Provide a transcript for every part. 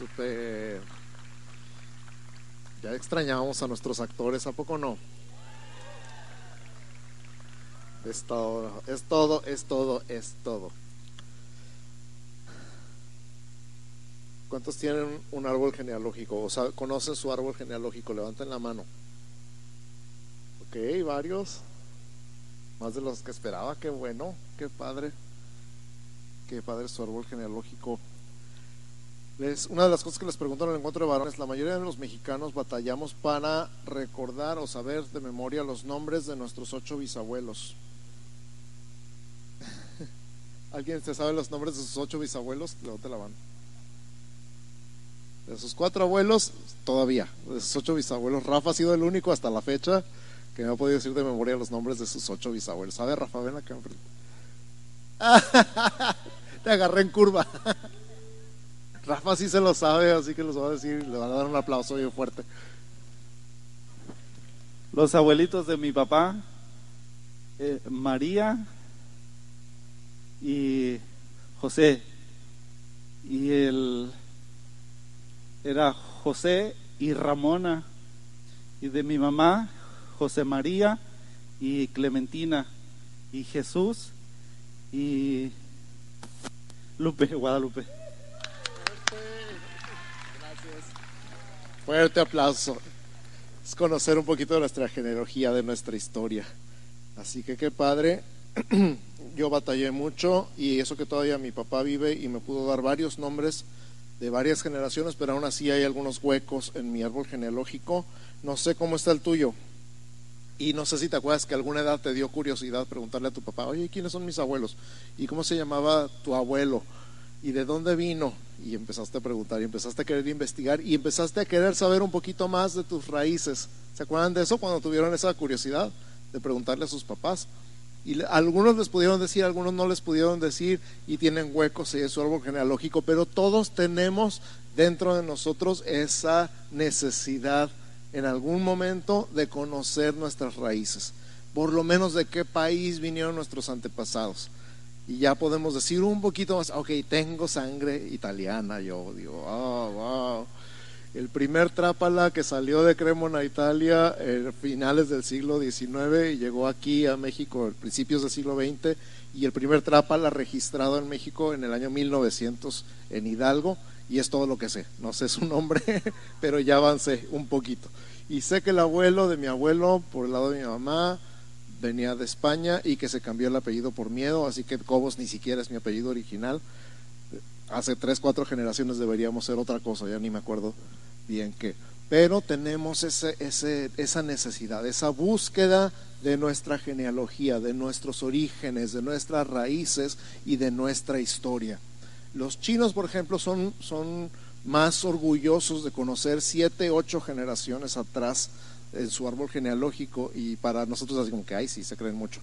Super. Ya extrañábamos a nuestros actores, ¿a poco no? Es todo, es todo, es todo, es todo. ¿Cuántos tienen un árbol genealógico? O sea, conocen su árbol genealógico, levanten la mano. Ok, varios. Más de los que esperaba, qué bueno, qué padre. Qué padre su árbol genealógico. Una de las cosas que les pregunto en el encuentro de varones, la mayoría de los mexicanos batallamos para recordar o saber de memoria los nombres de nuestros ocho bisabuelos. ¿Alguien se sabe los nombres de sus ocho bisabuelos? Levante la mano. De sus cuatro abuelos, todavía. De sus ocho bisabuelos, Rafa ha sido el único hasta la fecha que me ha podido decir de memoria los nombres de sus ocho bisabuelos. Ver, Rafa, ven acá enfrente. Te agarré en curva. Rafa sí se lo sabe, así que los va a decir, le van a dar un aplauso bien fuerte. Los abuelitos de mi papá, eh, María y José. Y el era José y Ramona. Y de mi mamá, José María y Clementina. Y Jesús y Lupe, Guadalupe. Fuerte aplauso. Es conocer un poquito de nuestra genealogía, de nuestra historia. Así que qué padre. Yo batallé mucho y eso que todavía mi papá vive y me pudo dar varios nombres de varias generaciones, pero aún así hay algunos huecos en mi árbol genealógico. No sé cómo está el tuyo. Y no sé si te acuerdas que alguna edad te dio curiosidad preguntarle a tu papá, oye, ¿quiénes son mis abuelos? ¿Y cómo se llamaba tu abuelo? ¿Y de dónde vino? Y empezaste a preguntar y empezaste a querer investigar y empezaste a querer saber un poquito más de tus raíces. ¿Se acuerdan de eso cuando tuvieron esa curiosidad de preguntarle a sus papás? Y algunos les pudieron decir, algunos no les pudieron decir y tienen huecos en su árbol genealógico, pero todos tenemos dentro de nosotros esa necesidad en algún momento de conocer nuestras raíces, por lo menos de qué país vinieron nuestros antepasados. Y ya podemos decir un poquito más, ok, tengo sangre italiana, yo digo, oh, wow el primer trápala que salió de Cremona, Italia, en finales del siglo XIX y llegó aquí a México a principios del siglo XX, y el primer trápala registrado en México en el año 1900 en Hidalgo, y es todo lo que sé. No sé su nombre, pero ya avancé un poquito. Y sé que el abuelo de mi abuelo, por el lado de mi mamá, venía de España y que se cambió el apellido por miedo, así que Cobos ni siquiera es mi apellido original hace tres, cuatro generaciones deberíamos ser otra cosa, ya ni me acuerdo bien qué. Pero tenemos ese, ese, esa necesidad, esa búsqueda de nuestra genealogía, de nuestros orígenes, de nuestras raíces y de nuestra historia. Los chinos, por ejemplo, son, son más orgullosos de conocer siete, ocho generaciones atrás en su árbol genealógico y para nosotros así como que, ay, sí, se creen mucho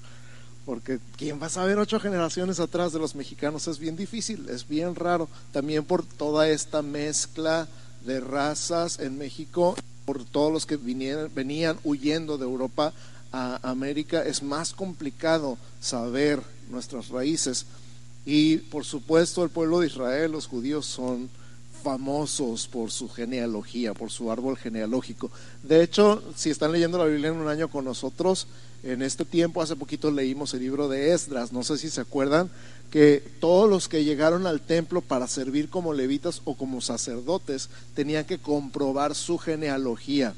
porque ¿quién va a saber ocho generaciones atrás de los mexicanos? Es bien difícil, es bien raro, también por toda esta mezcla de razas en México, por todos los que venían huyendo de Europa a América, es más complicado saber nuestras raíces. Y por supuesto el pueblo de Israel, los judíos son famosos por su genealogía, por su árbol genealógico. De hecho, si están leyendo la Biblia en un año con nosotros, en este tiempo, hace poquito leímos el libro de Esdras, no sé si se acuerdan, que todos los que llegaron al templo para servir como levitas o como sacerdotes tenían que comprobar su genealogía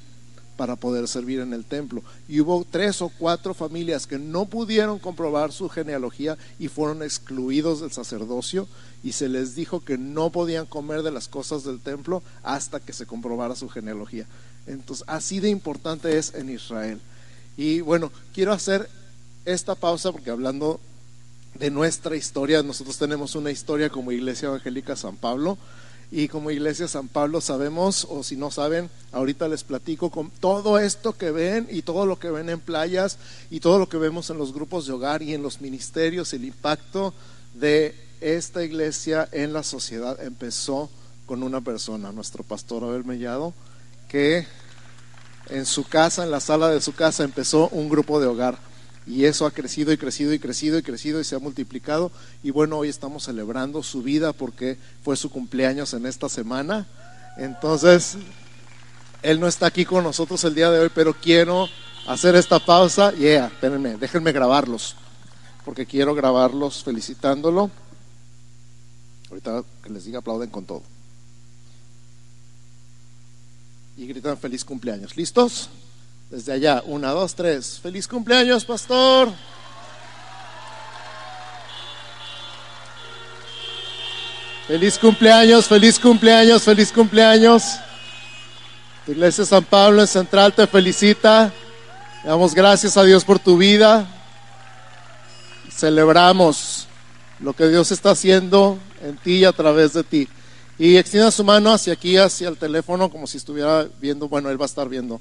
para poder servir en el templo. Y hubo tres o cuatro familias que no pudieron comprobar su genealogía y fueron excluidos del sacerdocio y se les dijo que no podían comer de las cosas del templo hasta que se comprobara su genealogía. Entonces, así de importante es en Israel. Y bueno, quiero hacer esta pausa porque hablando de nuestra historia, nosotros tenemos una historia como Iglesia Evangélica San Pablo y como Iglesia San Pablo sabemos, o si no saben, ahorita les platico con todo esto que ven y todo lo que ven en playas y todo lo que vemos en los grupos de hogar y en los ministerios, el impacto de esta iglesia en la sociedad empezó con una persona, nuestro pastor Abel Mellado, que en su casa, en la sala de su casa, empezó un grupo de hogar. Y eso ha crecido y crecido y crecido y crecido y se ha multiplicado. Y bueno, hoy estamos celebrando su vida porque fue su cumpleaños en esta semana. Entonces, él no está aquí con nosotros el día de hoy, pero quiero hacer esta pausa. Yeah, espérenme, déjenme grabarlos, porque quiero grabarlos felicitándolo. Ahorita que les diga aplauden con todo. Y gritan feliz cumpleaños. ¿Listos? Desde allá, una, dos, tres. Feliz cumpleaños, pastor. Feliz cumpleaños, feliz cumpleaños, feliz cumpleaños. La Iglesia San Pablo en Central te felicita. damos gracias a Dios por tu vida. Celebramos lo que Dios está haciendo en ti y a través de ti. Y extienda su mano hacia aquí, hacia el teléfono, como si estuviera viendo, bueno, Él va a estar viendo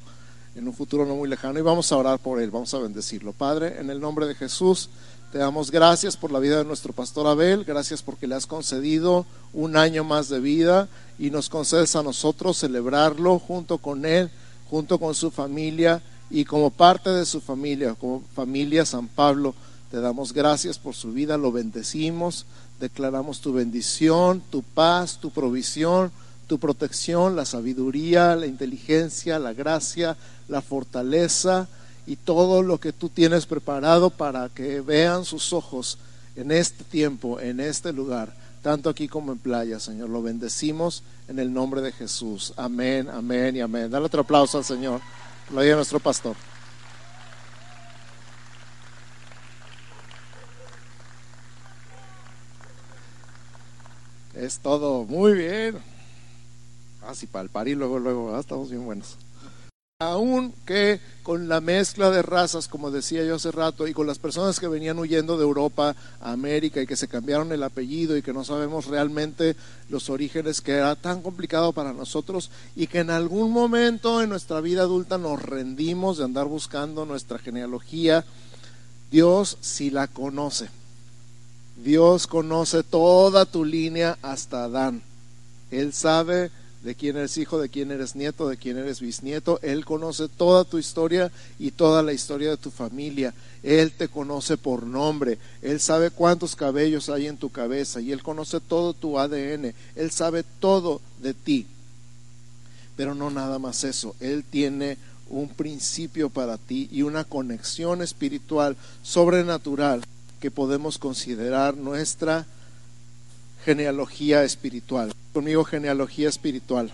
en un futuro no muy lejano y vamos a orar por Él, vamos a bendecirlo. Padre, en el nombre de Jesús. Te damos gracias por la vida de nuestro pastor Abel, gracias porque le has concedido un año más de vida y nos concedes a nosotros celebrarlo junto con él, junto con su familia y como parte de su familia, como familia San Pablo. Te damos gracias por su vida, lo bendecimos, declaramos tu bendición, tu paz, tu provisión, tu protección, la sabiduría, la inteligencia, la gracia, la fortaleza y todo lo que tú tienes preparado para que vean sus ojos en este tiempo, en este lugar, tanto aquí como en playa, Señor. Lo bendecimos en el nombre de Jesús. Amén, amén y amén. Dale otro aplauso al Señor, lo diga nuestro pastor. Es todo, muy bien. Ah, para el par y luego, luego, estamos bien buenos aún que con la mezcla de razas, como decía yo hace rato, y con las personas que venían huyendo de Europa a América y que se cambiaron el apellido y que no sabemos realmente los orígenes, que era tan complicado para nosotros y que en algún momento en nuestra vida adulta nos rendimos de andar buscando nuestra genealogía, Dios sí la conoce. Dios conoce toda tu línea hasta Adán. Él sabe de quién eres hijo, de quién eres nieto, de quién eres bisnieto. Él conoce toda tu historia y toda la historia de tu familia. Él te conoce por nombre. Él sabe cuántos cabellos hay en tu cabeza y Él conoce todo tu ADN. Él sabe todo de ti. Pero no nada más eso. Él tiene un principio para ti y una conexión espiritual sobrenatural que podemos considerar nuestra genealogía espiritual. Conmigo genealogía espiritual.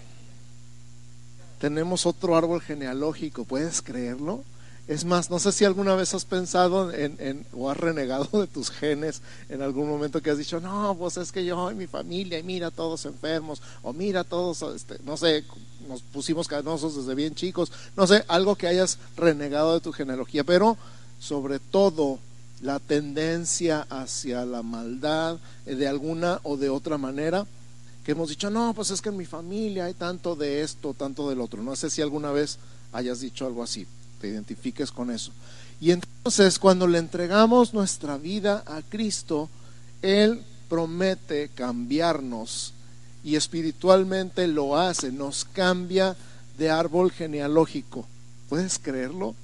Tenemos otro árbol genealógico, ¿puedes creerlo? Es más, no sé si alguna vez has pensado en, o has renegado de tus genes en algún momento que has dicho, no, pues es que yo y mi familia, y mira todos enfermos, o mira todos, este, no sé, nos pusimos canosos desde bien chicos, no sé, algo que hayas renegado de tu genealogía, pero sobre todo la tendencia hacia la maldad eh, de alguna o de otra manera, que hemos dicho, no, pues es que en mi familia hay tanto de esto, tanto del otro. No sé si alguna vez hayas dicho algo así, te identifiques con eso. Y entonces cuando le entregamos nuestra vida a Cristo, Él promete cambiarnos y espiritualmente lo hace, nos cambia de árbol genealógico. ¿Puedes creerlo?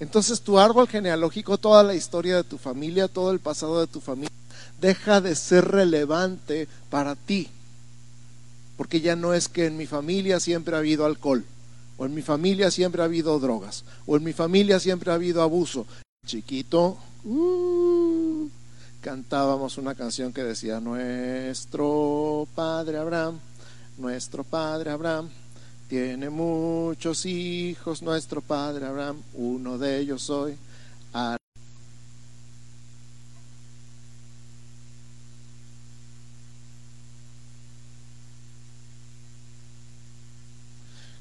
Entonces tu árbol genealógico, toda la historia de tu familia, todo el pasado de tu familia, deja de ser relevante para ti. Porque ya no es que en mi familia siempre ha habido alcohol, o en mi familia siempre ha habido drogas, o en mi familia siempre ha habido abuso. Chiquito, uh, cantábamos una canción que decía, nuestro padre Abraham, nuestro padre Abraham tiene muchos hijos nuestro padre Abraham, uno de ellos soy.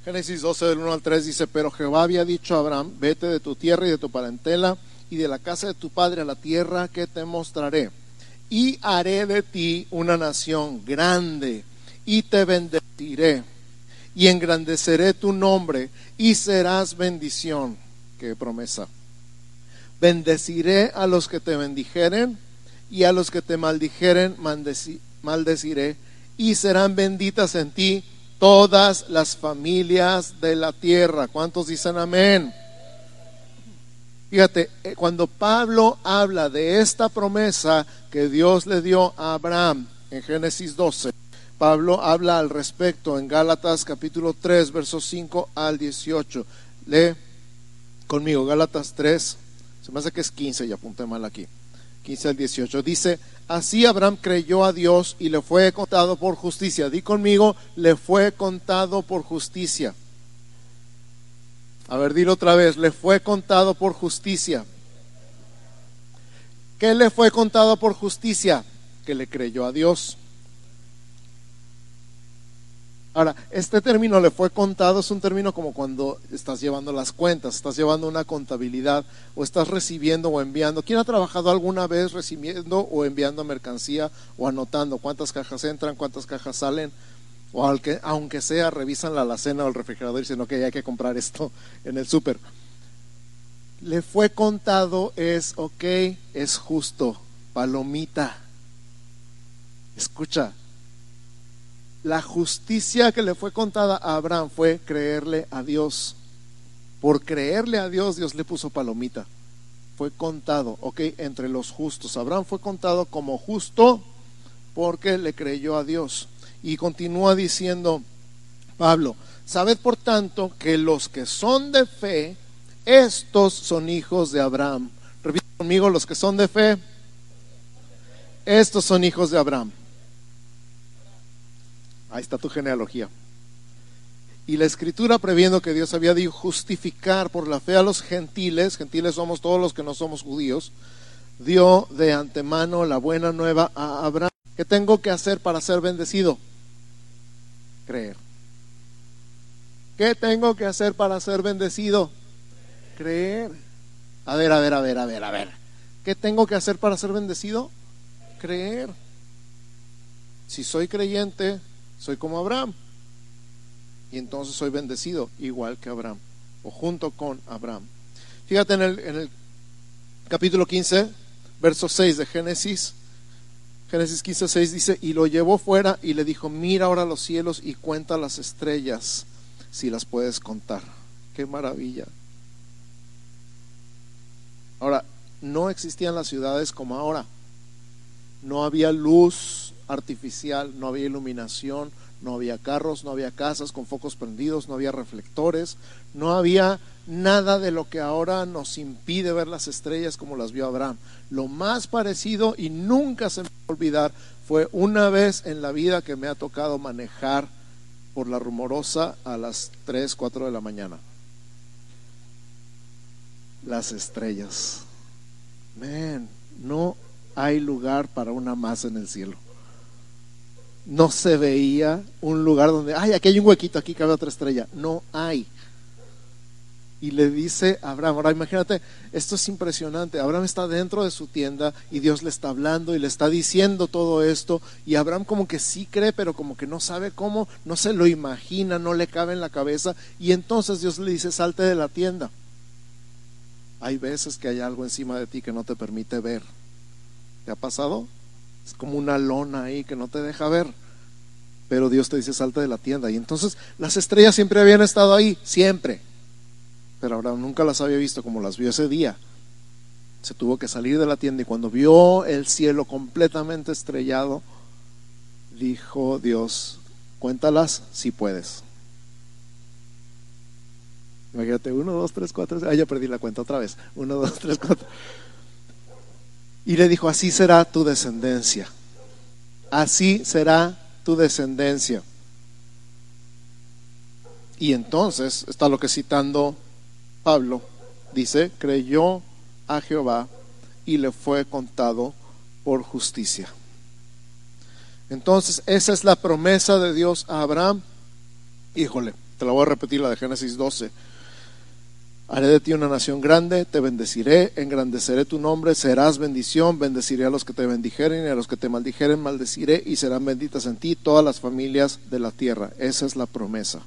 Génesis 12 del 1 al 3 dice, pero Jehová había dicho a Abraham, vete de tu tierra y de tu parentela y de la casa de tu padre a la tierra que te mostraré. Y haré de ti una nación grande y te bendeciré y engrandeceré tu nombre y serás bendición. Qué promesa. Bendeciré a los que te bendijeren y a los que te maldijeren maldeciré y serán benditas en ti todas las familias de la tierra. ¿Cuántos dicen amén? Fíjate, eh, cuando Pablo habla de esta promesa que Dios le dio a Abraham en Génesis 12, Pablo habla al respecto en Gálatas capítulo 3, versos 5 al 18. Lee conmigo, Gálatas 3, se me hace que es 15 y apunté mal aquí. 15 al 18. Dice, así Abraham creyó a Dios y le fue contado por justicia. Di conmigo, le fue contado por justicia. A ver, dilo otra vez, le fue contado por justicia. ¿Qué le fue contado por justicia? Que le creyó a Dios. Ahora, este término le fue contado, es un término como cuando estás llevando las cuentas, estás llevando una contabilidad o estás recibiendo o enviando. ¿Quién ha trabajado alguna vez recibiendo o enviando mercancía o anotando cuántas cajas entran, cuántas cajas salen? O aunque, sea, revisan la alacena o el refrigerador y dicen, ok, hay que comprar esto en el súper. Le fue contado es, ok, es justo, palomita. Escucha, la justicia que le fue contada a Abraham fue creerle a Dios. Por creerle a Dios, Dios le puso palomita. Fue contado, ok, entre los justos. Abraham fue contado como justo porque le creyó a Dios. Y continúa diciendo Pablo, sabed por tanto que los que son de fe, estos son hijos de Abraham. Repite conmigo, los que son de fe, estos son hijos de Abraham. Ahí está tu genealogía. Y la escritura, previendo que Dios había de justificar por la fe a los gentiles, gentiles somos todos los que no somos judíos, dio de antemano la buena nueva a Abraham. ¿Qué tengo que hacer para ser bendecido? Creer. ¿Qué tengo que hacer para ser bendecido? Creer. A ver, a ver, a ver, a ver, a ver. ¿Qué tengo que hacer para ser bendecido? Creer. Si soy creyente, soy como Abraham. Y entonces soy bendecido igual que Abraham, o junto con Abraham. Fíjate en el, capítulo 15, verso 6 de Génesis. Génesis 15, 6 dice, y lo llevó fuera y le dijo, mira ahora los cielos y cuenta las estrellas, si las puedes contar. Qué maravilla. Ahora, no existían las ciudades como ahora. No había luz artificial, no había iluminación, no había carros, no había casas con focos prendidos, no había reflectores, no había nada de lo que ahora nos impide ver las estrellas como las vio Abraham. Lo más parecido, y nunca se me va a olvidar, fue una vez en la vida que me ha tocado manejar por la rumorosa a las 3, 4 de la mañana. Las estrellas. No hay lugar para una más en el cielo no se veía un lugar donde, ay, aquí hay un huequito, aquí cabe otra estrella. No hay. Y le dice Abraham, ahora imagínate, esto es impresionante, Abraham está dentro de su tienda y Dios le está hablando y le está diciendo todo esto y Abraham como que sí cree, pero como que no sabe cómo, no se lo imagina, no le cabe en la cabeza y entonces Dios le dice, salte de la tienda. Hay veces que hay algo encima de ti que no te permite ver. ¿Te ha pasado? Es como una lona ahí que no te deja ver. Pero Dios te dice salta de la tienda. Y entonces las estrellas siempre habían estado ahí, siempre. Pero ahora nunca las había visto como las vio ese día. Se tuvo que salir de la tienda y cuando vio el cielo completamente estrellado, dijo Dios, cuéntalas si puedes. Imagínate, uno, dos, tres, cuatro. Ah, ya perdí la cuenta otra vez. Uno, dos, tres, cuatro. Y le dijo, así será tu descendencia. Así será tu descendencia. Y entonces está lo que citando Pablo. Dice, creyó a Jehová y le fue contado por justicia. Entonces, esa es la promesa de Dios a Abraham. Híjole, te la voy a repetir la de Génesis 12. Haré de ti una nación grande, te bendeciré, engrandeceré tu nombre, serás bendición, bendeciré a los que te bendijeren y a los que te maldijeren, maldeciré y serán benditas en ti todas las familias de la tierra. Esa es la promesa.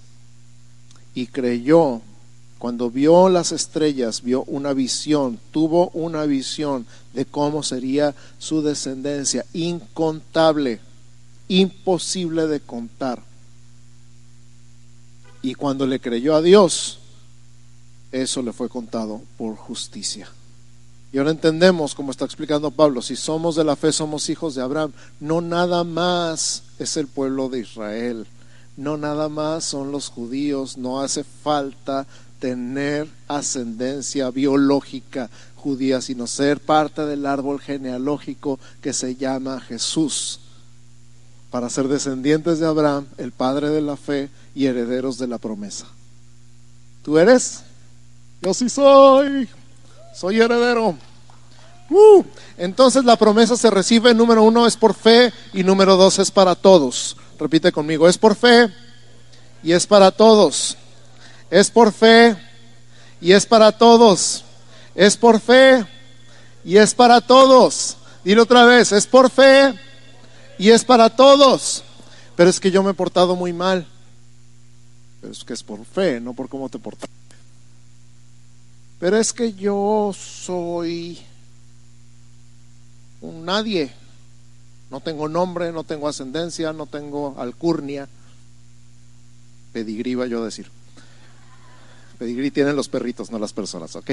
Y creyó, cuando vio las estrellas, vio una visión, tuvo una visión de cómo sería su descendencia, incontable, imposible de contar. Y cuando le creyó a Dios, eso le fue contado por justicia. Y ahora entendemos, como está explicando Pablo, si somos de la fe, somos hijos de Abraham. No nada más es el pueblo de Israel, no nada más son los judíos, no hace falta tener ascendencia biológica judía, sino ser parte del árbol genealógico que se llama Jesús, para ser descendientes de Abraham, el padre de la fe y herederos de la promesa. ¿Tú eres? Yo sí soy. Soy heredero. Uh, entonces la promesa se recibe, número uno es por fe y número dos es para todos. Repite conmigo, es por fe y es para todos. Es por fe y es para todos. Es por fe y es para todos. Dile otra vez, es por fe y es para todos. Pero es que yo me he portado muy mal. Pero es que es por fe, no por cómo te portas. Pero es que yo soy un nadie. No tengo nombre, no tengo ascendencia, no tengo alcurnia. Pedigrí, va yo a decir. Pedigrí tienen los perritos, no las personas, ¿ok?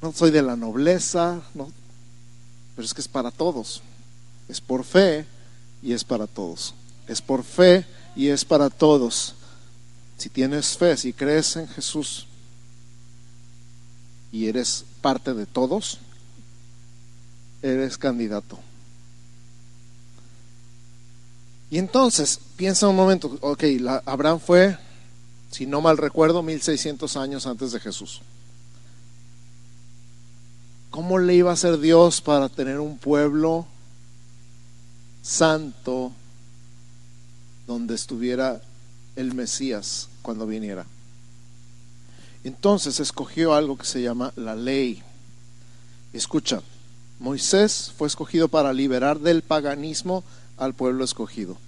No soy de la nobleza, no. Pero es que es para todos. Es por fe y es para todos. Es por fe y es para todos. Si tienes fe, si crees en Jesús, y eres parte de todos, eres candidato. Y entonces, piensa un momento, ok, Abraham fue, si no mal recuerdo, 1600 años antes de Jesús. ¿Cómo le iba a hacer Dios para tener un pueblo santo donde estuviera el Mesías cuando viniera? Entonces escogió algo que se llama la ley. Escucha, Moisés fue escogido para liberar del paganismo al pueblo escogido.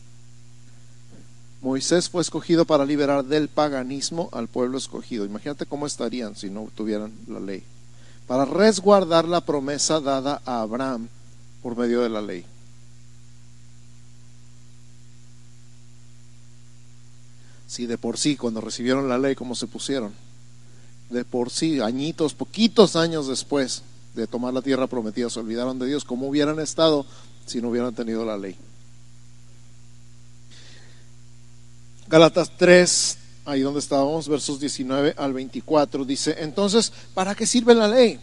Moisés fue escogido para liberar del paganismo al pueblo escogido. Imagínate cómo estarían si no tuvieran la ley. Para resguardar la promesa dada a Abraham por medio de la ley. Si de por sí, cuando recibieron la ley, ¿cómo se pusieron? De por sí, añitos, poquitos años después de tomar la tierra prometida, se olvidaron de Dios, como hubieran estado si no hubieran tenido la ley. Galatas 3, ahí donde estábamos, versos 19 al 24, dice, entonces, ¿para qué sirve la ley?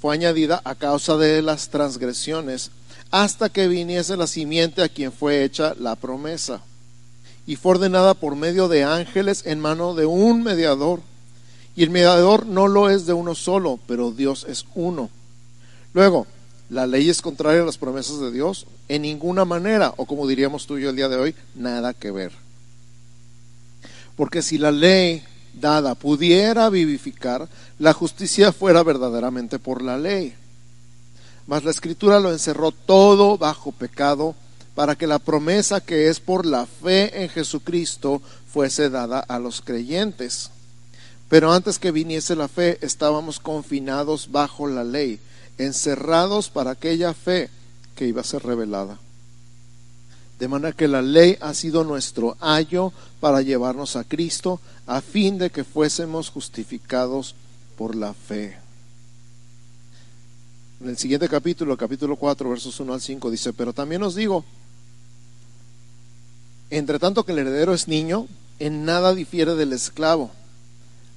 Fue añadida a causa de las transgresiones, hasta que viniese la simiente a quien fue hecha la promesa. Y fue ordenada por medio de ángeles en mano de un mediador y el mediador no lo es de uno solo, pero Dios es uno. Luego, ¿la ley es contraria a las promesas de Dios? En ninguna manera, o como diríamos tú y yo el día de hoy, nada que ver. Porque si la ley dada pudiera vivificar, la justicia fuera verdaderamente por la ley. Mas la escritura lo encerró todo bajo pecado para que la promesa que es por la fe en Jesucristo fuese dada a los creyentes. Pero antes que viniese la fe, estábamos confinados bajo la ley, encerrados para aquella fe que iba a ser revelada. De manera que la ley ha sido nuestro ayo para llevarnos a Cristo, a fin de que fuésemos justificados por la fe. En el siguiente capítulo, capítulo 4, versos 1 al 5, dice, pero también os digo, entre tanto que el heredero es niño, en nada difiere del esclavo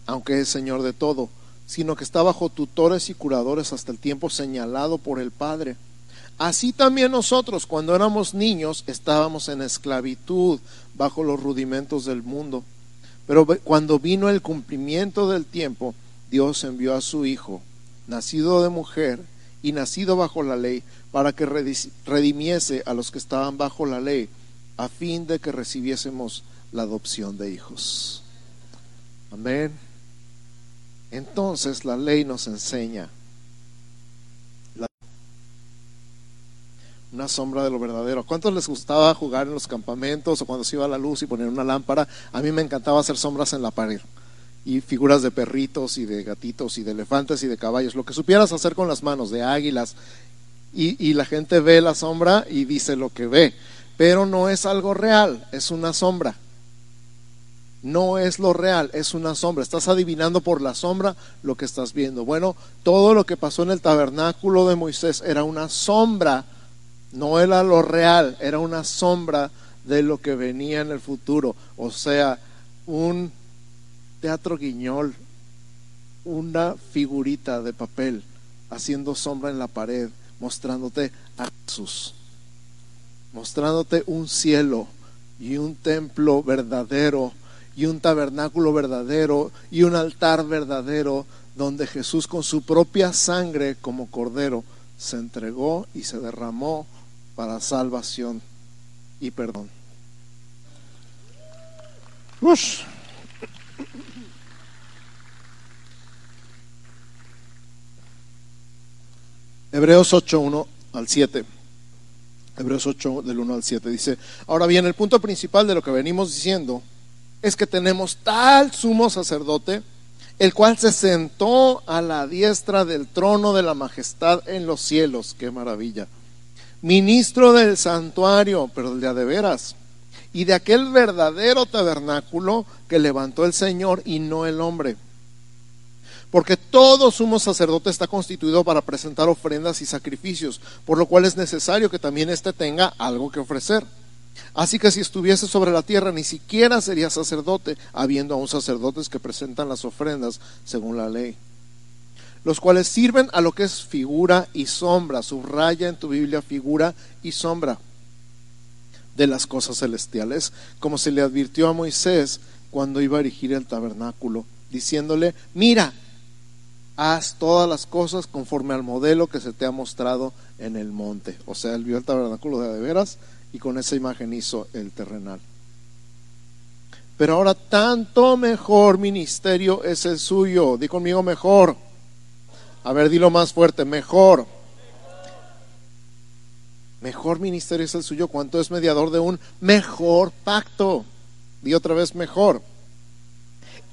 aunque es Señor de todo, sino que está bajo tutores y curadores hasta el tiempo señalado por el Padre. Así también nosotros, cuando éramos niños, estábamos en esclavitud bajo los rudimentos del mundo. Pero cuando vino el cumplimiento del tiempo, Dios envió a su Hijo, nacido de mujer y nacido bajo la ley, para que redimiese a los que estaban bajo la ley, a fin de que recibiésemos la adopción de hijos. Amén. Entonces la ley nos enseña una sombra de lo verdadero. ¿Cuántos les gustaba jugar en los campamentos o cuando se iba la luz y poner una lámpara? A mí me encantaba hacer sombras en la pared y figuras de perritos y de gatitos y de elefantes y de caballos, lo que supieras hacer con las manos, de águilas. Y, y la gente ve la sombra y dice lo que ve, pero no es algo real, es una sombra. No es lo real, es una sombra. Estás adivinando por la sombra lo que estás viendo. Bueno, todo lo que pasó en el tabernáculo de Moisés era una sombra, no era lo real, era una sombra de lo que venía en el futuro. O sea, un teatro guiñol, una figurita de papel haciendo sombra en la pared, mostrándote a Jesús, mostrándote un cielo y un templo verdadero y un tabernáculo verdadero y un altar verdadero donde Jesús con su propia sangre como cordero se entregó y se derramó para salvación y perdón. Hebreos 8, 1 al 7. Hebreos 8 del 1 al 7 dice, ahora bien, el punto principal de lo que venimos diciendo es que tenemos tal sumo sacerdote, el cual se sentó a la diestra del trono de la majestad en los cielos, qué maravilla, ministro del santuario, pero el de veras, y de aquel verdadero tabernáculo que levantó el Señor y no el hombre. Porque todo sumo sacerdote está constituido para presentar ofrendas y sacrificios, por lo cual es necesario que también éste tenga algo que ofrecer. Así que si estuviese sobre la tierra, ni siquiera sería sacerdote, habiendo aún sacerdotes que presentan las ofrendas según la ley, los cuales sirven a lo que es figura y sombra. Subraya en tu Biblia figura y sombra de las cosas celestiales, como se le advirtió a Moisés cuando iba a erigir el tabernáculo, diciéndole, mira, haz todas las cosas conforme al modelo que se te ha mostrado en el monte. O sea, él vio el tabernáculo de, de veras y con esa imagen hizo el terrenal. Pero ahora tanto mejor ministerio es el suyo. Di conmigo mejor. A ver, dilo más fuerte, mejor. Mejor ministerio es el suyo cuanto es mediador de un mejor pacto. Di otra vez mejor.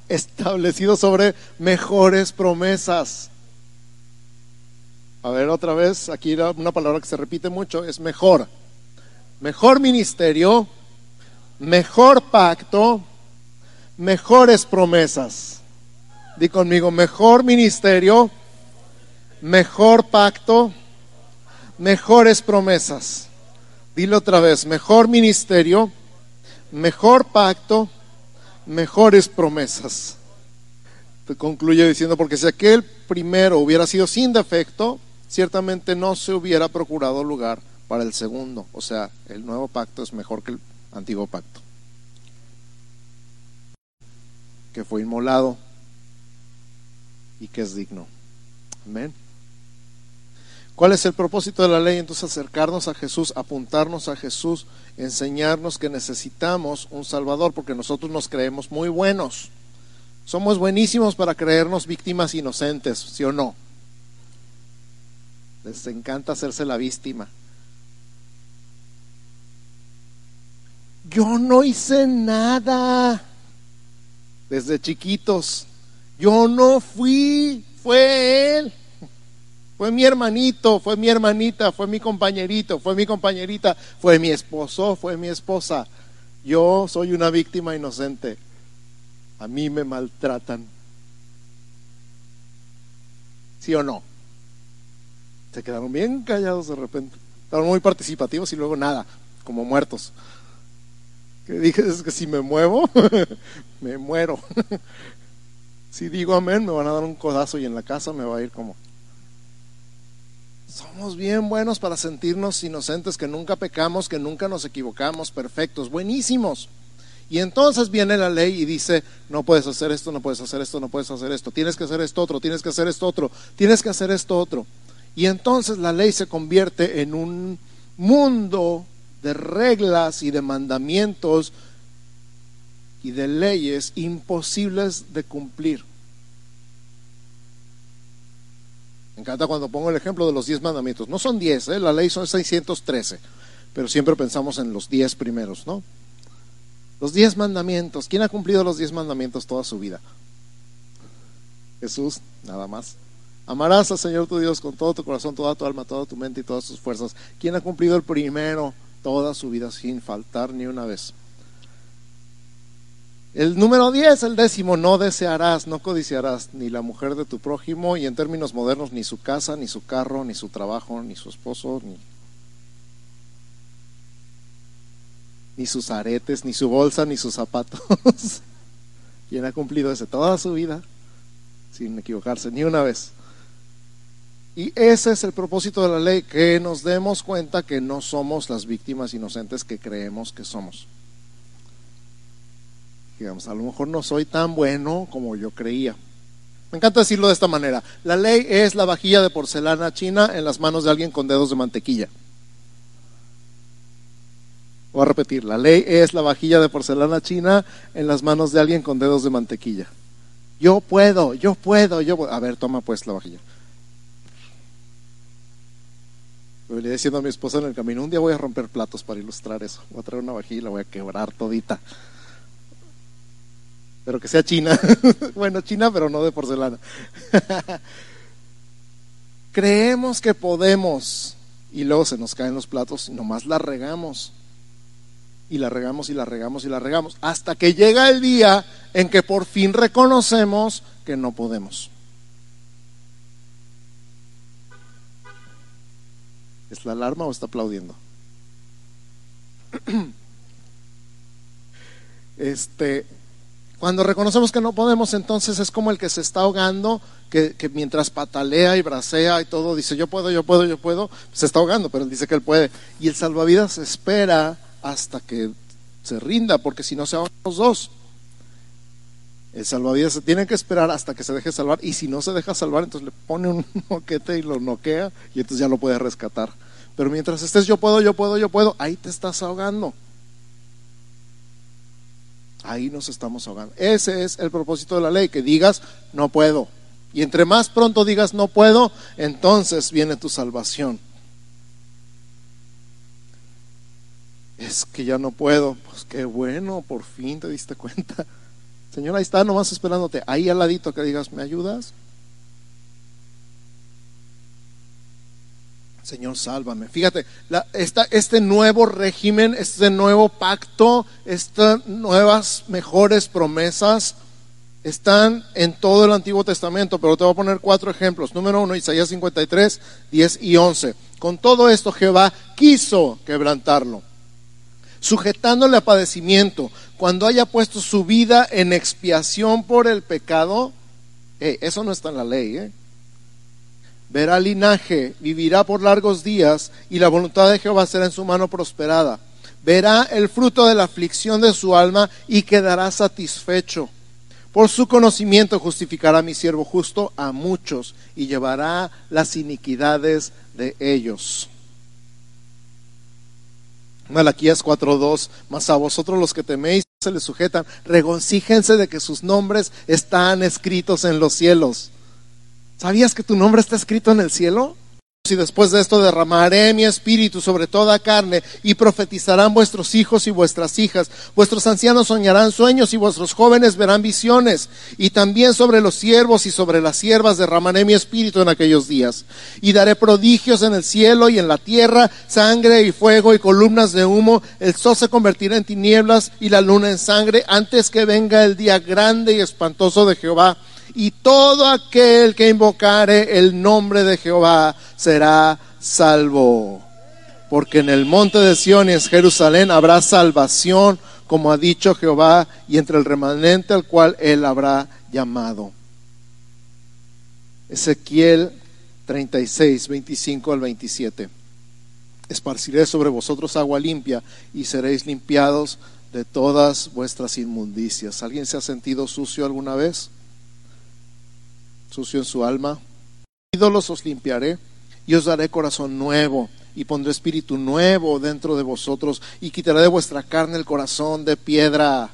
Establecido sobre mejores promesas. A ver, otra vez, aquí una palabra que se repite mucho, es mejor mejor ministerio, mejor pacto, mejores promesas. Di conmigo, mejor ministerio, mejor pacto, mejores promesas. Dilo otra vez, mejor ministerio, mejor pacto, mejores promesas. Te concluye diciendo, porque si aquel primero hubiera sido sin defecto, ciertamente no se hubiera procurado lugar para el segundo. O sea, el nuevo pacto es mejor que el antiguo pacto. Que fue inmolado y que es digno. Amén. ¿Cuál es el propósito de la ley? Entonces acercarnos a Jesús, apuntarnos a Jesús, enseñarnos que necesitamos un Salvador porque nosotros nos creemos muy buenos. Somos buenísimos para creernos víctimas inocentes, ¿sí o no? Les encanta hacerse la víctima. Yo no hice nada desde chiquitos. Yo no fui, fue él. Fue mi hermanito, fue mi hermanita, fue mi compañerito, fue mi compañerita, fue mi esposo, fue mi esposa. Yo soy una víctima inocente. A mí me maltratan. ¿Sí o no? Se quedaron bien callados de repente. Estaban muy participativos y luego nada, como muertos que dije es que si me muevo, me muero. si digo amén, me van a dar un codazo y en la casa me va a ir como... Somos bien buenos para sentirnos inocentes, que nunca pecamos, que nunca nos equivocamos, perfectos, buenísimos. Y entonces viene la ley y dice, no puedes hacer esto, no puedes hacer esto, no puedes hacer esto, tienes que hacer esto otro, tienes que hacer esto otro, tienes que hacer esto otro. Y entonces la ley se convierte en un mundo de reglas y de mandamientos y de leyes imposibles de cumplir. Me encanta cuando pongo el ejemplo de los diez mandamientos. No son diez, ¿eh? la ley son 613, pero siempre pensamos en los diez primeros, ¿no? Los diez mandamientos. ¿Quién ha cumplido los diez mandamientos toda su vida? Jesús, nada más. Amarás al Señor tu Dios con todo tu corazón, toda tu alma, toda tu mente y todas tus fuerzas. ¿Quién ha cumplido el primero? Toda su vida sin faltar ni una vez. El número 10, el décimo, no desearás, no codiciarás ni la mujer de tu prójimo y en términos modernos ni su casa, ni su carro, ni su trabajo, ni su esposo, ni, ni sus aretes, ni su bolsa, ni sus zapatos. ¿Quién ha cumplido ese toda su vida sin equivocarse ni una vez? Y ese es el propósito de la ley, que nos demos cuenta que no somos las víctimas inocentes que creemos que somos digamos, a lo mejor no soy tan bueno como yo creía. Me encanta decirlo de esta manera. La ley es la vajilla de porcelana china en las manos de alguien con dedos de mantequilla. Voy a repetir, la ley es la vajilla de porcelana china en las manos de alguien con dedos de mantequilla. Yo puedo, yo puedo, yo puedo. A ver, toma pues la vajilla. Le venía diciendo a mi esposa en el camino, un día voy a romper platos para ilustrar eso. Voy a traer una vajilla y la voy a quebrar todita pero que sea china. bueno, china, pero no de porcelana. Creemos que podemos y luego se nos caen los platos y nomás la regamos. Y la regamos y la regamos y la regamos. Hasta que llega el día en que por fin reconocemos que no podemos. ¿Es la alarma o está aplaudiendo? Este, cuando reconocemos que no podemos, entonces es como el que se está ahogando, que, mientras patalea y bracea y todo, dice yo puedo, yo puedo, yo puedo, se está ahogando, pero él dice que él puede. Y el salvavidas espera hasta que se rinda, porque si no se ahogan los dos. El salvavidas se tiene que esperar hasta que se deje salvar, y si no se deja salvar, entonces le pone un moquete y lo noquea, y entonces ya lo puede rescatar. Pero mientras estés yo puedo, yo puedo, yo puedo, ahí te estás ahogando. Ahí nos estamos ahogando. Ese es el propósito de la ley, que digas, no puedo. Y entre más pronto digas, no puedo, entonces viene tu salvación. Es que ya no puedo. Pues qué bueno, por fin te diste cuenta. Señor, ahí está, nomás esperándote. Ahí al ladito que digas, ¿me ayudas? Señor, sálvame. Fíjate, este nuevo régimen, este nuevo pacto, estas nuevas mejores promesas están en todo el Antiguo Testamento, pero te voy a poner cuatro ejemplos. Número uno, Isaías 53, 10 y 11. Con todo esto Jehová quiso quebrantarlo, sujetándole a padecimiento, cuando haya puesto su vida en expiación por el pecado. eso no está en la ley, ¿eh? verá linaje, vivirá por largos días, y la voluntad de Jehová será en su mano prosperada. Verá el fruto de la aflicción de su alma y quedará satisfecho. Por su conocimiento justificará mi siervo justo a muchos y llevará las iniquidades de ellos. Malaquías 4:2, mas a vosotros los que teméis se les sujetan, regocíjense de que sus nombres están escritos en los cielos. ¿Sabías que tu nombre está escrito en el cielo? Y después de esto derramaré mi espíritu sobre toda carne y profetizarán vuestros hijos y vuestras hijas. Vuestros ancianos soñarán sueños y vuestros jóvenes verán visiones. Y también sobre los siervos y sobre las siervas derramaré mi espíritu en aquellos días. Y daré prodigios en el cielo y en la tierra, sangre y fuego y columnas de humo. El sol se convertirá en tinieblas y la luna en sangre antes que venga el día grande y espantoso de Jehová y todo aquel que invocare el nombre de Jehová será salvo. Porque en el monte de Sión y en Jerusalén habrá salvación, como ha dicho Jehová, y entre el remanente al cual él habrá llamado. Ezequiel 36, 25 al 27. Esparciré sobre vosotros agua limpia y seréis limpiados de todas vuestras inmundicias. ¿Alguien se ha sentido sucio alguna vez? Sucio en su alma. Ídolos os limpiaré y os daré corazón nuevo y pondré espíritu nuevo dentro de vosotros y quitaré de vuestra carne el corazón de piedra.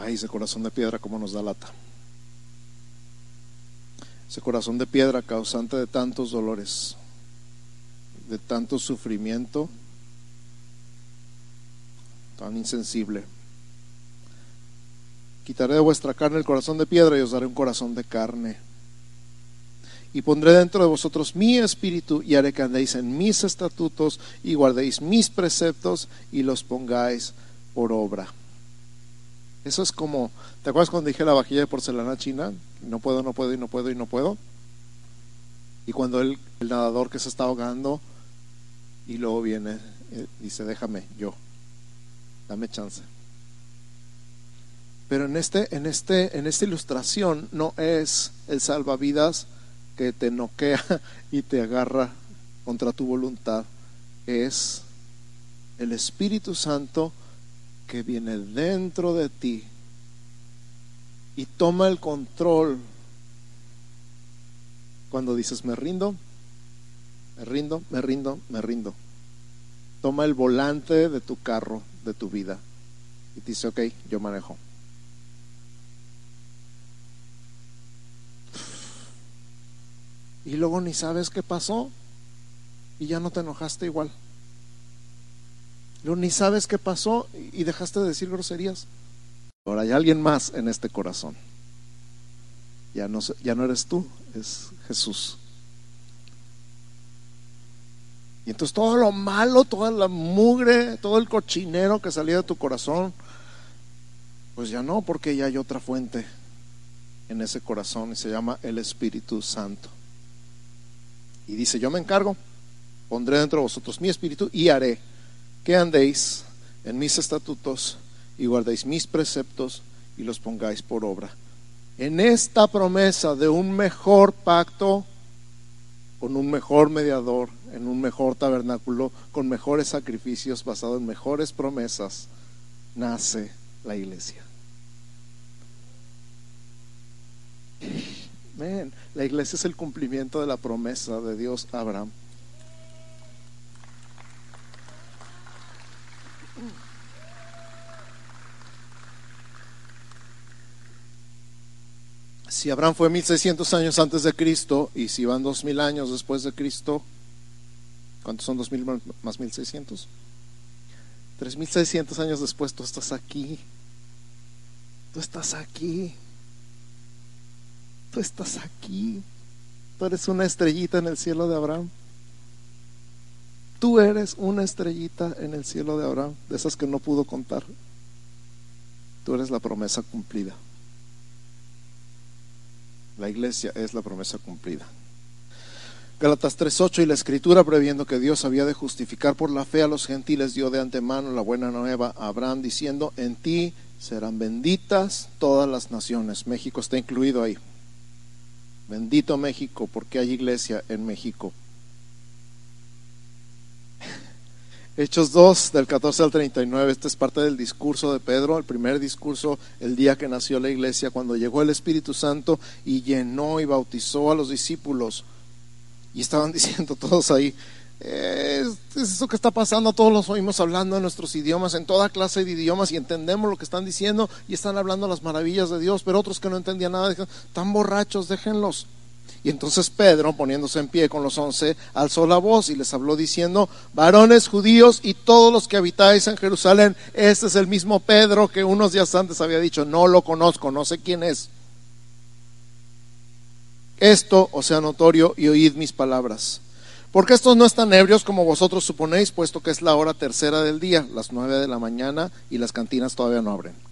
Ay, ese corazón de piedra como nos da lata. Ese corazón de piedra causante de tantos dolores, de tanto sufrimiento tan insensible. Quitaré de vuestra carne el corazón de piedra y os daré un corazón de carne. y pondré dentro de vosotros mi espíritu y haré que andéis en mis estatutos y guardéis mis preceptos y los pongáis por obra. Eso es como, ¿te acuerdas cuando dije la vajilla de porcelana china? No puedo, no puedo y no puedo y no puedo. Y cuando el, el nadador que se está ahogando y luego viene, eh, dice, déjame, yo, dame chance. Pero en, este, en, este, en esta ilustración no es el salvavidas que te noquea y te agarra contra tu voluntad. Es el Espíritu Santo que viene dentro de ti y toma el control cuando dices me rindo, me rindo, me rindo, me rindo. Toma el volante de tu carro, de tu vida y dice, ok, yo manejo. y luego ni sabes qué pasó y ya no te enojaste igual. Luego ni sabes qué pasó y dejaste de decir groserías. Ahora hay alguien más en este corazón. Ya no, ya no eres tú, es Jesús. Y entonces todo lo malo, toda la mugre, todo el cochinero que salía de tu corazón, pues ya no, porque ya hay otra fuente en ese corazón y se llama el Espíritu Santo. Y dice, yo me encargo, pondré dentro de vosotros mi espíritu y haré que andéis en mis estatutos y guardéis mis preceptos y los pongáis por obra. En esta promesa de un mejor pacto, con un mejor mediador, en un mejor tabernáculo, con mejores sacrificios, basado en mejores promesas, nace la iglesia. la iglesia es el cumplimiento de la promesa de Dios a Abraham. Si Abraham fue 1600 años antes de Cristo y si van 2000 años después de Cristo, ¿cuántos son 2000 más 1600? 3600 años después tú estás aquí. Tú estás aquí. Tú estás aquí. Tú eres una estrellita en el cielo de Abraham. Tú eres una estrellita en el cielo de Abraham, de esas que no pudo contar. Tú eres la promesa cumplida. La iglesia es la promesa cumplida. Galatas 3.8 y la escritura previendo que Dios había de justificar por la fe a los gentiles dio de antemano la buena nueva a Abraham diciendo, en ti serán benditas todas las naciones. México está incluido ahí. Bendito México, porque hay iglesia en México. Hechos 2, del 14 al 39, este es parte del discurso de Pedro, el primer discurso el día que nació la iglesia, cuando llegó el Espíritu Santo y llenó y bautizó a los discípulos. Y estaban diciendo todos ahí, es, eso que está pasando, todos los oímos hablando en nuestros idiomas, en toda clase de idiomas y entendemos lo que están diciendo y están hablando las maravillas de Dios, pero otros que no entendían nada, dijeron, están borrachos, déjenlos. Y entonces Pedro, poniéndose en pie con los once, alzó la voz y les habló diciendo, varones judíos y todos los que habitáis en Jerusalén, este es el mismo Pedro que unos días antes había dicho, no lo conozco, no sé quién es. Esto os sea notorio y oíd mis palabras. Porque estos no están ebrios como vosotros suponéis, puesto que es la hora tercera del día, las nueve de la mañana, y las cantinas todavía no abren.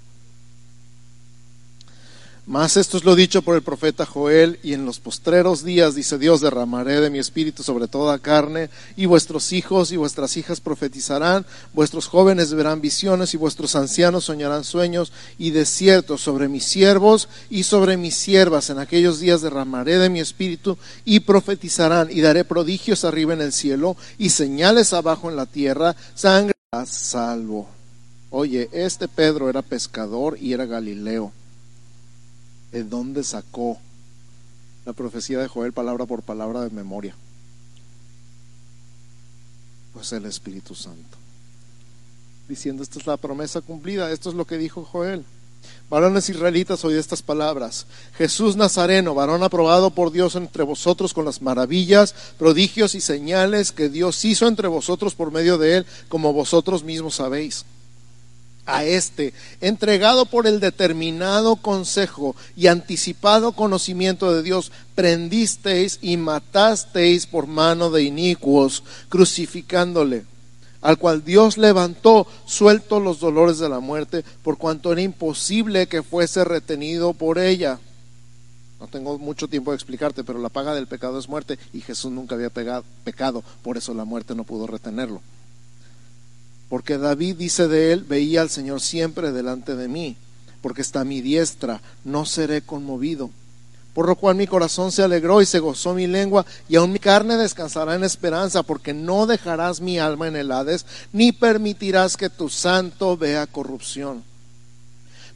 Mas esto es lo dicho por el profeta Joel, y en los postreros días, dice Dios, derramaré de mi espíritu sobre toda carne, y vuestros hijos y vuestras hijas profetizarán, vuestros jóvenes verán visiones, y vuestros ancianos soñarán sueños, y desiertos sobre mis siervos y sobre mis siervas. En aquellos días derramaré de mi espíritu, y profetizarán, y daré prodigios arriba en el cielo, y señales abajo en la tierra, sangre a salvo. Oye, este Pedro era pescador y era Galileo de dónde sacó la profecía de Joel palabra por palabra de memoria. Pues el Espíritu Santo. Diciendo, esta es la promesa cumplida, esto es lo que dijo Joel. Varones israelitas, oí estas palabras. Jesús Nazareno, varón aprobado por Dios entre vosotros con las maravillas, prodigios y señales que Dios hizo entre vosotros por medio de él, como vosotros mismos sabéis. A este, entregado por el determinado consejo y anticipado conocimiento de Dios, prendisteis y matasteis por mano de inicuos, crucificándole, al cual Dios levantó, suelto los dolores de la muerte, por cuanto era imposible que fuese retenido por ella. No tengo mucho tiempo de explicarte, pero la paga del pecado es muerte y Jesús nunca había pecado, por eso la muerte no pudo retenerlo. Porque David dice de él, veía al Señor siempre delante de mí, porque está a mi diestra, no seré conmovido. Por lo cual mi corazón se alegró y se gozó mi lengua, y aun mi carne descansará en esperanza, porque no dejarás mi alma en el Hades, ni permitirás que tu santo vea corrupción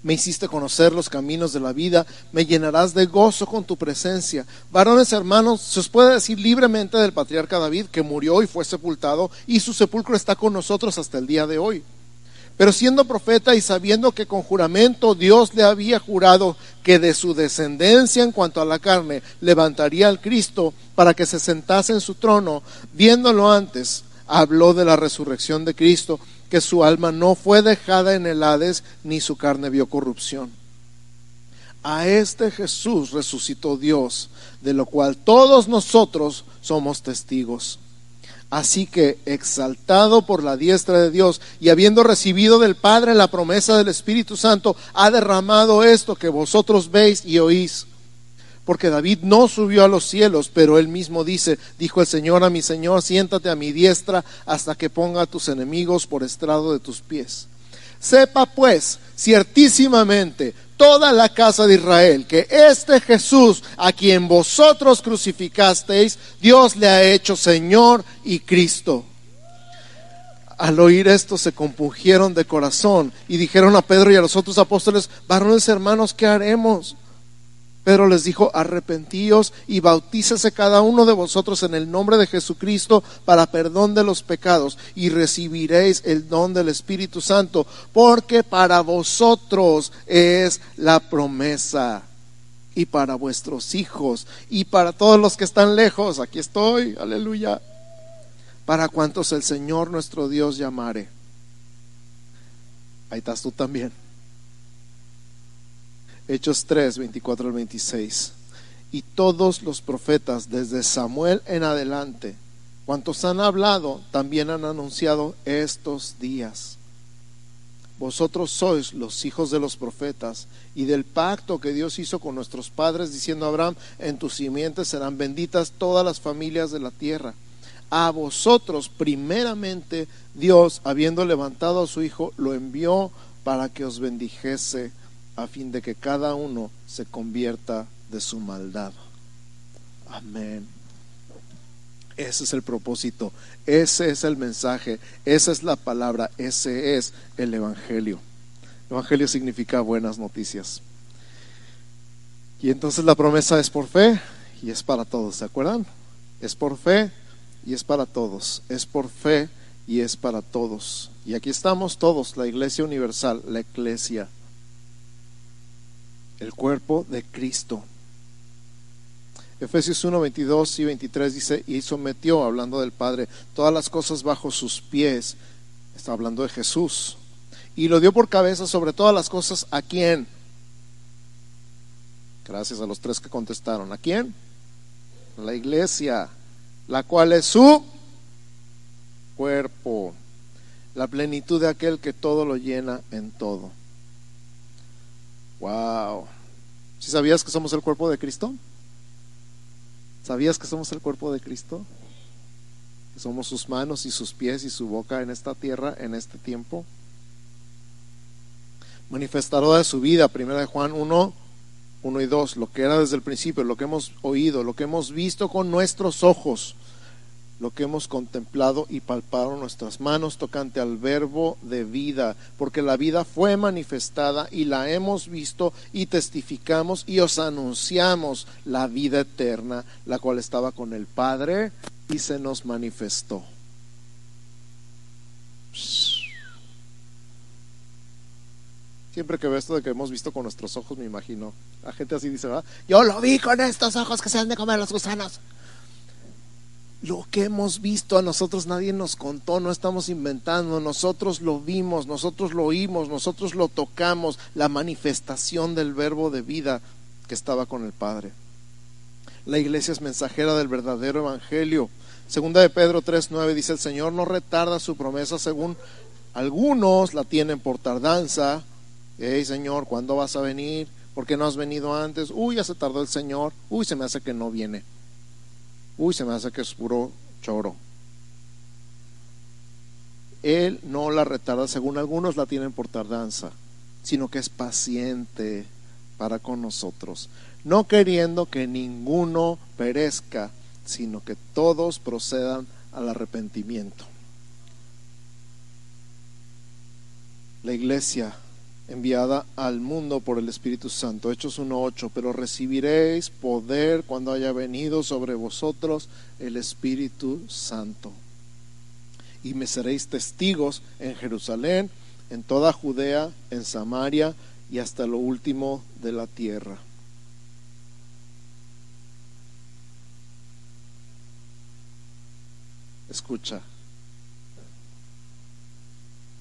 me hiciste conocer los caminos de la vida, me llenarás de gozo con tu presencia. Varones hermanos, se os puede decir libremente del patriarca David que murió y fue sepultado y su sepulcro está con nosotros hasta el día de hoy. Pero siendo profeta y sabiendo que con juramento Dios le había jurado que de su descendencia en cuanto a la carne levantaría al Cristo para que se sentase en su trono, viéndolo antes, habló de la resurrección de Cristo que su alma no fue dejada en el Hades, ni su carne vio corrupción. A este Jesús resucitó Dios, de lo cual todos nosotros somos testigos. Así que, exaltado por la diestra de Dios y habiendo recibido del Padre la promesa del Espíritu Santo, ha derramado esto que vosotros veis y oís porque David no subió a los cielos, pero él mismo dice, dijo el Señor a mi Señor, siéntate a mi diestra hasta que ponga a tus enemigos por estrado de tus pies. Sepa pues ciertísimamente toda la casa de Israel que este Jesús a quien vosotros crucificasteis, Dios le ha hecho Señor y Cristo. Al oír esto se compungieron de corazón y dijeron a Pedro y a los otros apóstoles, varones hermanos, ¿qué haremos? Pedro les dijo, arrepentíos y bautícese cada uno de vosotros en el nombre de Jesucristo para perdón de los pecados y recibiréis el don del Espíritu Santo, porque para vosotros es la promesa y para vuestros hijos y para todos los que están lejos. Aquí estoy, aleluya. Para cuantos el Señor nuestro Dios llamare. Ahí estás tú también. Hechos 3, 24 al 26. Y todos los profetas, desde Samuel en adelante, cuantos han hablado, también han anunciado estos días. Vosotros sois los hijos de los profetas y del pacto que Dios hizo con nuestros padres, diciendo a Abraham, en tus simientes serán benditas todas las familias de la tierra. A vosotros, primeramente, Dios, habiendo levantado a su Hijo, lo envió para que os bendijese a fin de que cada uno se convierta de su maldad. Amén. Ese es el propósito, ese es el mensaje, esa es la palabra, ese es el Evangelio. Evangelio significa buenas noticias. Y entonces la promesa es por fe y es para todos, ¿se acuerdan? Es por fe y es para todos, es por fe y es para todos. Y aquí estamos todos, la Iglesia Universal, la Iglesia el cuerpo de Cristo. Efesios 1, 22 y 23 dice, y sometió, hablando del Padre, todas las cosas bajo sus pies. Está hablando de Jesús. Y lo dio por cabeza sobre todas las cosas. ¿A quién? Gracias a los tres que contestaron. ¿A quién? La iglesia, la cual es su cuerpo, la plenitud de aquel que todo lo llena en todo. Wow. ¿Sí sabías que somos el cuerpo de Cristo? ¿Sabías que somos el cuerpo de Cristo? Que somos sus manos y sus pies y su boca en esta tierra, en este tiempo. Manifestador de su vida, primera de Juan 1, 1 y 2, lo que era desde el principio, lo que hemos oído, lo que hemos visto con nuestros ojos lo que hemos contemplado y palpado nuestras manos tocante al verbo de vida, porque la vida fue manifestada y la hemos visto y testificamos y os anunciamos la vida eterna, la cual estaba con el Padre y se nos manifestó. Siempre que veo esto de que hemos visto con nuestros ojos, me imagino. La gente así dice, Yo lo vi con estos ojos que se han de comer los gusanos. Lo que hemos visto a nosotros nadie nos contó, no estamos inventando, nosotros lo vimos, nosotros lo oímos, nosotros lo tocamos, la manifestación del verbo de vida que estaba con el Padre. La iglesia es mensajera del verdadero evangelio. Segunda de Pedro 3:9 dice el Señor no retarda su promesa según algunos la tienen por tardanza. Hey Señor, ¿cuándo vas a venir? ¿Por qué no has venido antes? Uy, ya se tardó el Señor. Uy, se me hace que no viene. Uy, se me hace que es puro choro. Él no la retarda, según algunos la tienen por tardanza, sino que es paciente para con nosotros, no queriendo que ninguno perezca, sino que todos procedan al arrepentimiento. La iglesia enviada al mundo por el Espíritu Santo. Hechos 1.8, pero recibiréis poder cuando haya venido sobre vosotros el Espíritu Santo. Y me seréis testigos en Jerusalén, en toda Judea, en Samaria y hasta lo último de la tierra. Escucha,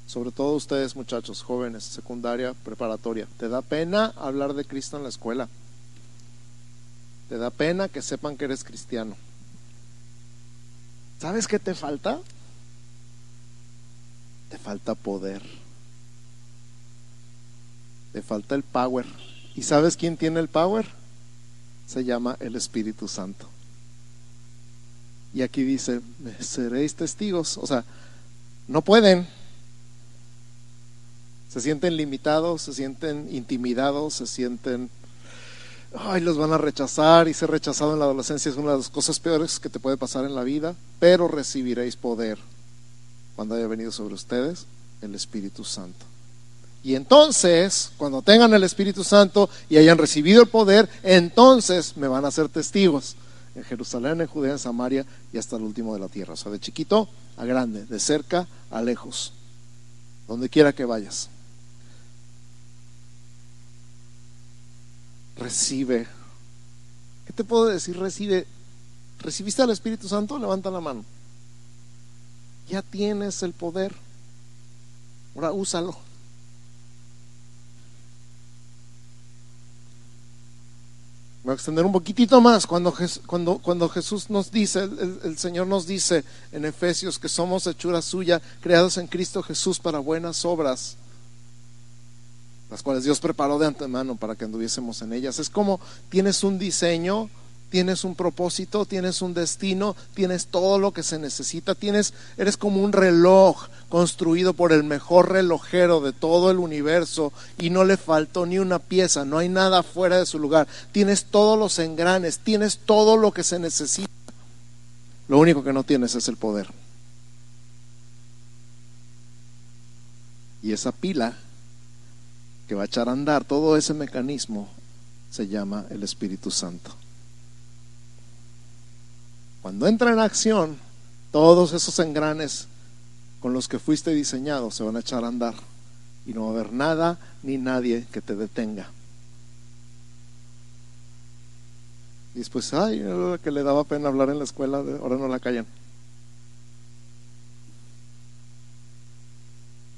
sobre todo ustedes muchachos, jóvenes, secundaria, preparatoria, te da pena hablar de Cristo en la escuela. Te da pena que sepan que eres cristiano. ¿Sabes qué te falta? Te falta poder. Te falta el power. ¿Y sabes quién tiene el power? Se llama el Espíritu Santo. Y aquí dice, seréis testigos. O sea, no pueden, se sienten limitados, se sienten intimidados, se sienten, ay, los van a rechazar y ser rechazado en la adolescencia es una de las cosas peores que te puede pasar en la vida, pero recibiréis poder cuando haya venido sobre ustedes el Espíritu Santo. Y entonces, cuando tengan el Espíritu Santo y hayan recibido el poder, entonces me van a ser testigos en Jerusalén, en Judea, en Samaria y hasta el último de la tierra. O sea, de chiquito a grande, de cerca a lejos, donde quiera que vayas. Recibe. ¿Qué te puedo decir? Recibe. ¿Recibiste al Espíritu Santo? Levanta la mano. Ya tienes el poder. Ahora úsalo. Voy a extender un poquitito más. Cuando, cuando, cuando Jesús nos dice, el, el, Señor nos dice en Efesios que somos hechura suya, creados en Cristo Jesús para buenas obras las cuales Dios preparó de antemano para que anduviésemos en ellas. Es como tienes un diseño, tienes un propósito, tienes un destino, tienes todo lo que se necesita, tienes eres como un reloj construido por el mejor relojero de todo el universo y no le faltó ni una pieza, no hay nada fuera de su lugar. Tienes todos los engranes, tienes todo lo que se necesita. Lo único que no tienes es el poder. Y esa pila que va a echar a andar todo ese mecanismo se llama el Espíritu Santo. Cuando entra en acción, todos esos engranes con los que fuiste diseñado se van a echar a andar y no va a haber nada ni nadie que te detenga. Y después, ay, que le daba pena hablar en la escuela, ahora no la callan.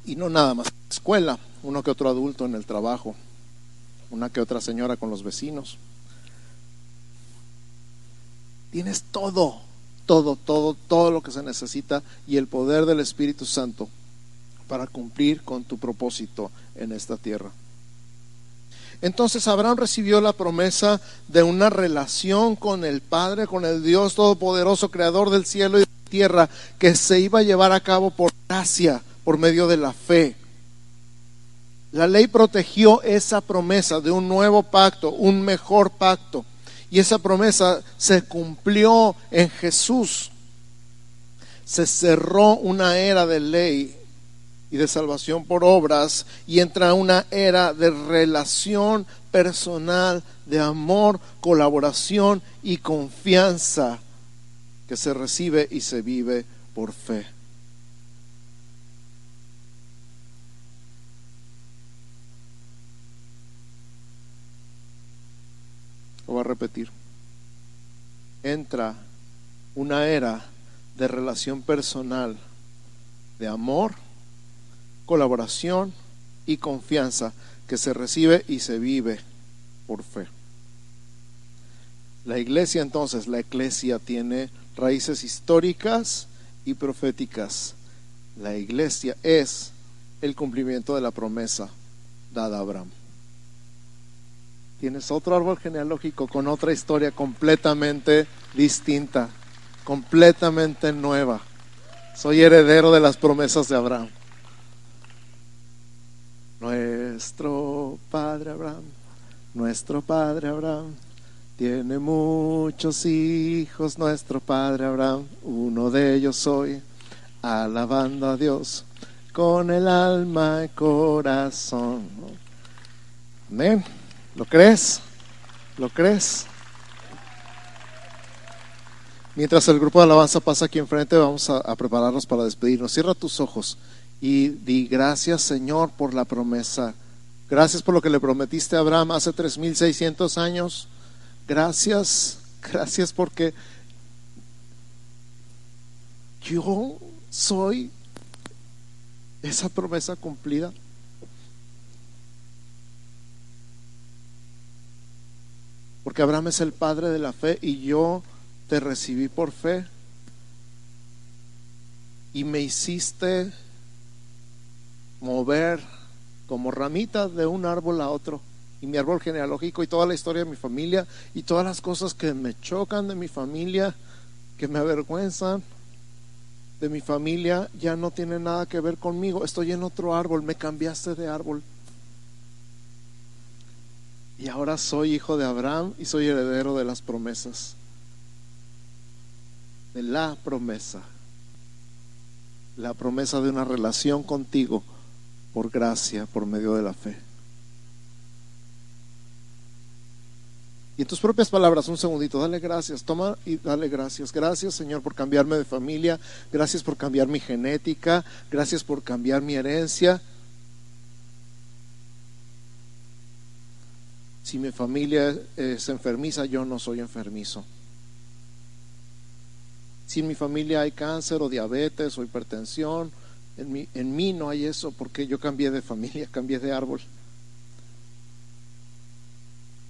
Y no nada más escuela, uno que otro adulto en el trabajo, una que otra señora con los vecinos. Tienes todo, todo, todo, todo lo que se necesita y el poder del Espíritu Santo para cumplir con tu propósito en esta tierra. Entonces Abraham recibió la promesa de una relación con el Padre, con el Dios Todopoderoso, Creador del cielo y de la tierra, que se iba a llevar a cabo por gracia, por medio de la fe. La ley protegió esa promesa de un nuevo pacto, un mejor pacto. Y esa promesa se cumplió en Jesús. Se cerró una era de ley y de salvación por obras y entra una era de relación personal, de amor, colaboración y confianza que se recibe y se vive por fe. Lo voy a repetir. Entra una era de relación personal, de amor, colaboración y confianza que se recibe y se vive por fe. La iglesia entonces, la iglesia tiene raíces históricas y proféticas. La iglesia es el cumplimiento de la promesa dada a Abraham. Tienes otro árbol genealógico con otra historia completamente distinta, completamente nueva. Soy heredero de las promesas de Abraham. Nuestro padre Abraham, nuestro padre Abraham, tiene muchos hijos, nuestro padre Abraham, uno de ellos soy, alabando a Dios con el alma y corazón. Amén. ¿Lo crees? ¿Lo crees? Mientras el grupo de alabanza pasa aquí enfrente, vamos a, a, prepararnos para despedirnos. Cierra tus ojos y di gracias, Señor, por la promesa. Gracias por lo que le prometiste a Abraham hace 3600 años. Gracias, gracias porque yo soy esa promesa cumplida. Porque Abraham es el padre de la fe y yo te recibí por fe y me hiciste mover como ramita de un árbol a otro y mi árbol genealógico y toda la historia de mi familia y todas las cosas que me chocan de mi familia, que me avergüenzan de mi familia, ya no tiene nada que ver conmigo. Estoy en otro árbol, me cambiaste de árbol. Y ahora soy hijo de Abraham y soy heredero de las promesas. De la promesa. La promesa de una relación contigo por gracia, por medio de la fe. Y en tus propias palabras, un segundito, dale gracias, toma y dale gracias. Gracias Señor por cambiarme de familia, gracias por cambiar mi genética, gracias por cambiar mi herencia. Si mi familia es enfermiza, yo no soy enfermizo. Si en mi familia hay cáncer o diabetes o hipertensión, en mí, en mí no hay eso porque yo cambié de familia, cambié de árbol.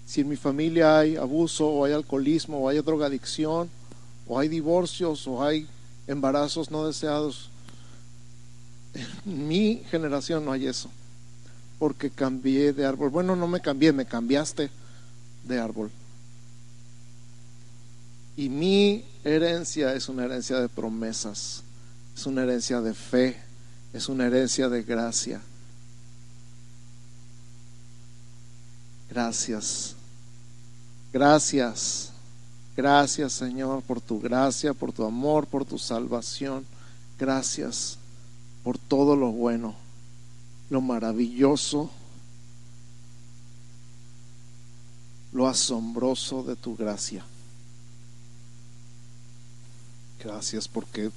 Si en mi familia hay abuso o hay alcoholismo o hay drogadicción o hay divorcios o hay embarazos no deseados, en mi generación no hay eso porque cambié de árbol. Bueno, no me cambié, me cambiaste de árbol. Y mi herencia es una herencia de promesas, es una herencia de fe, es una herencia de gracia. Gracias, gracias, gracias Señor por tu gracia, por tu amor, por tu salvación. Gracias por todo lo bueno lo maravilloso, lo asombroso de tu gracia. Gracias porque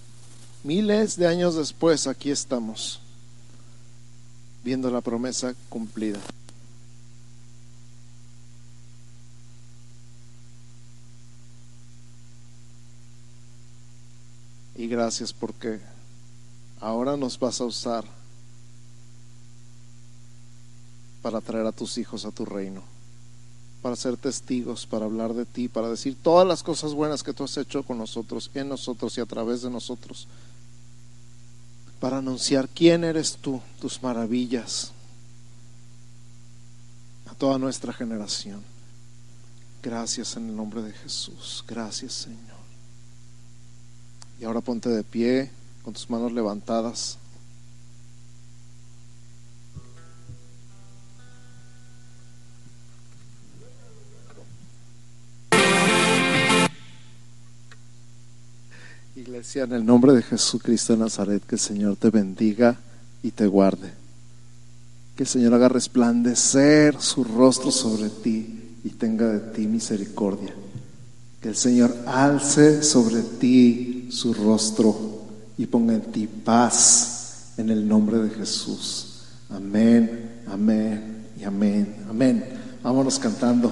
miles de años después aquí estamos viendo la promesa cumplida. Y gracias porque ahora nos vas a usar para traer a tus hijos a tu reino, para ser testigos, para hablar de ti, para decir todas las cosas buenas que tú has hecho con nosotros, en nosotros y a través de nosotros, para anunciar quién eres tú, tus maravillas, a toda nuestra generación. Gracias en el nombre de Jesús. Gracias Señor. Y ahora ponte de pie con tus manos levantadas. Iglesia, en el nombre de Jesucristo de Nazaret, que el Señor te bendiga y te guarde. Que el Señor haga resplandecer su rostro sobre ti y tenga de ti misericordia. Que el Señor alce sobre ti su rostro y ponga en ti paz en el nombre de Jesús. Amén, amén y amén. Amén. Vámonos cantando.